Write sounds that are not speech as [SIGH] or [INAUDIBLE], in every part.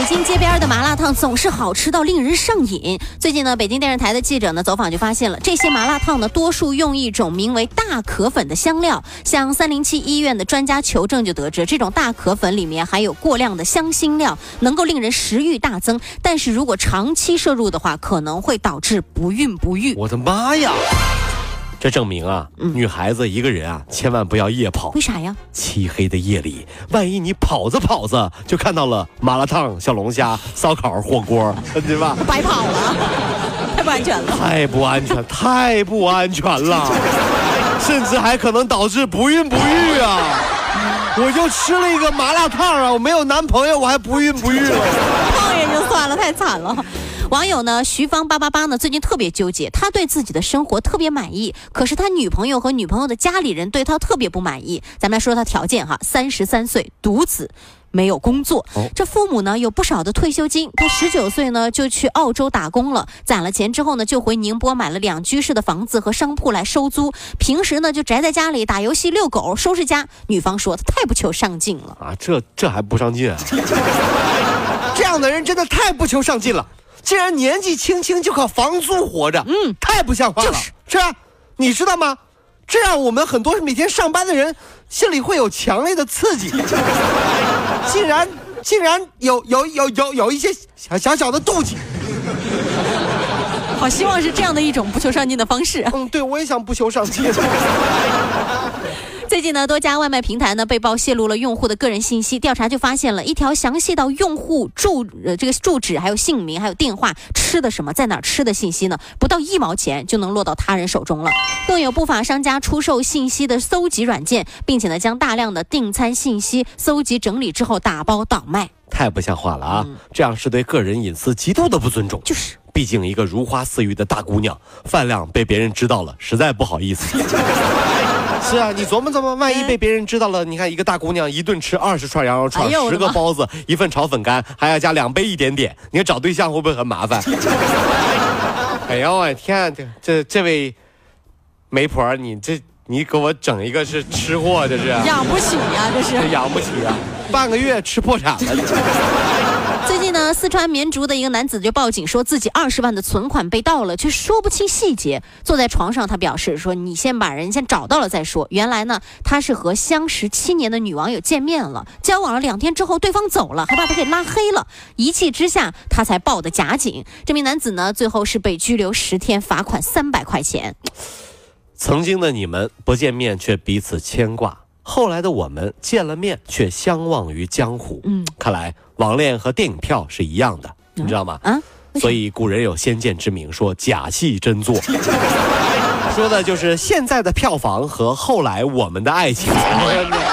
北京街边的麻辣烫总是好吃到令人上瘾。最近呢，北京电视台的记者呢走访就发现了，这些麻辣烫呢多数用一种名为大可粉的香料。向三零七医院的专家求证就得知，这种大可粉里面含有过量的香辛料，能够令人食欲大增。但是如果长期摄入的话，可能会导致不孕不育。我的妈呀！这证明啊，女孩子一个人啊，千万不要夜跑。为啥呀？漆黑的夜里，万一你跑着跑着就看到了麻辣烫、小龙虾、烧烤、火锅，对吧？白跑了，太不安全了。太不安全，太不安全了，甚至还可能导致不孕不育啊！我就吃了一个麻辣烫啊，我没有男朋友，我还不孕不育了。[LAUGHS] 胖人就算了，太惨了。网友呢，徐芳八八八呢，最近特别纠结，他对自己的生活特别满意，可是他女朋友和女朋友的家里人对他特别不满意。咱们来说他条件哈，三十三岁，独子。没有工作，这父母呢有不少的退休金。他十九岁呢就去澳洲打工了，攒了钱之后呢就回宁波买了两居室的房子和商铺来收租。平时呢就宅在家里打游戏、遛狗、收拾家。女方说他太不求上进了啊，这这还不上进啊？[LAUGHS] 这样的人真的太不求上进了。竟然年纪轻轻就靠房租活着，嗯，太不像话了。是是啊，你知道吗？这让我们很多每天上班的人心里会有强烈的刺激。[LAUGHS] 竟然竟然有有有有有一些小小小的妒忌。好希望是这样的一种不求上进的方式。嗯，对，我也想不求上进。[LAUGHS] 最近呢，多家外卖平台呢被曝泄露了用户的个人信息。调查就发现了一条详细到用户住呃这个住址、还有姓名、还有电话、吃的什么、在哪吃的信息呢，不到一毛钱就能落到他人手中了。更有不法商家出售信息的搜集软件，并且呢将大量的订餐信息搜集整理之后打包倒卖。太不像话了啊！这样是对个人隐私极度的不尊重。就是，毕竟一个如花似玉的大姑娘，饭量被别人知道了，实在不好意思。是啊，[LAUGHS] 你琢磨琢磨，万一被别人知道了，你看一个大姑娘一顿吃二十串羊肉串，十个包子，一份炒粉干，还要加两杯一点点，你看找对象会不会很麻烦？[LAUGHS] 哎呦我天，这这这位媒婆，你这你给我整一个是吃货，这是。养不起呀，这是。养不起啊，半个月吃破产了。最近呢，四川绵竹的一个男子就报警说自己二十万的存款被盗了，却说不清细节。坐在床上，他表示说：“你先把人先找到了再说。”原来呢，他是和相识七年的女网友见面了，交往了两天之后，对方走了，还把他给拉黑了。一气之下，他才报的假警。这名男子呢，最后是被拘留十天，罚款三百块钱。曾经的你们不见面却彼此牵挂。后来的我们见了面，却相忘于江湖。嗯，看来网恋和电影票是一样的，你知道吗？啊，所以古人有先见之明，说假戏真做，[LAUGHS] 说的就是现在的票房和后来我们的爱情。[LAUGHS] [LAUGHS]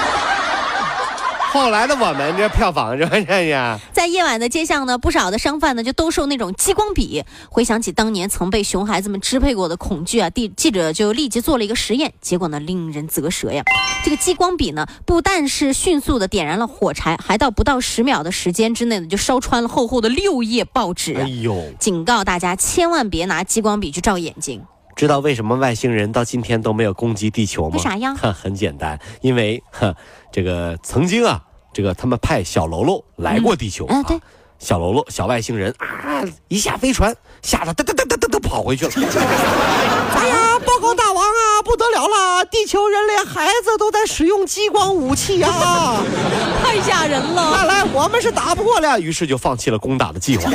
后来的我们这票房是不是呀？在夜晚的街巷呢，不少的商贩呢就兜售那种激光笔。回想起当年曾被熊孩子们支配过的恐惧啊，记记者就立即做了一个实验，结果呢令人啧舌呀。这个激光笔呢，不但是迅速的点燃了火柴，还到不到十秒的时间之内呢，就烧穿了厚厚的六页报纸。哎呦！警告大家千万别拿激光笔去照眼睛。知道为什么外星人到今天都没有攻击地球吗？为啥呀？[LAUGHS] 很简单，因为哈，这个曾经啊，这个他们派小喽啰来过地球啊，对，小喽啰小外星人啊，一下飞船，吓得噔噔噔噔噔噔跑回去了。[LAUGHS] 哎呀，报告大王啊，不得了了，地球人连孩子都在使用激光武器啊，[LAUGHS] 太吓人了！看来我们是打不过了，于是就放弃了攻打的计划。啊，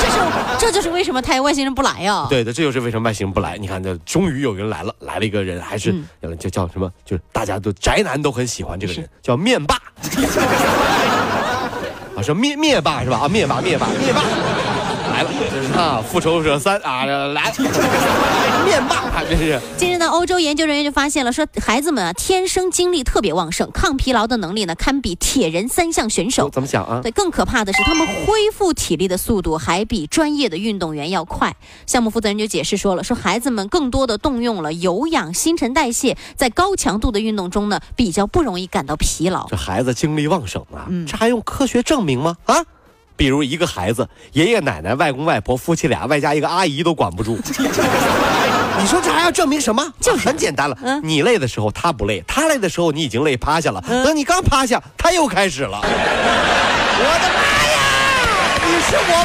这是。这就是为什么太外星人不来呀？对的，这就是为什么外星人不来。你看，这终于有人来了，来了一个人，还是叫叫什么？就是大家都宅男都很喜欢这个人，叫面霸。[LAUGHS] 啊，说灭灭霸是吧？啊，灭霸灭霸灭霸。来了，啊，复仇者三啊来，[LAUGHS] 面霸啊这是。近日呢，欧洲研究人员就发现了，说孩子们啊天生精力特别旺盛，抗疲劳的能力呢堪比铁人三项选手。怎么想啊？对，更可怕的是他们恢复体力的速度还比专业的运动员要快。项目负责人就解释说了，说孩子们更多的动用了有氧、新陈代谢，在高强度的运动中呢比较不容易感到疲劳。这孩子精力旺盛啊，这还用科学证明吗？啊？比如一个孩子，爷爷奶奶、外公外婆夫妻俩，外加一个阿姨都管不住。[LAUGHS] 你说这还要证明什么？就很简单了。你累的时候他不累，他累的时候你已经累趴下了。等你刚趴下，他又开始了。我的妈呀！你是我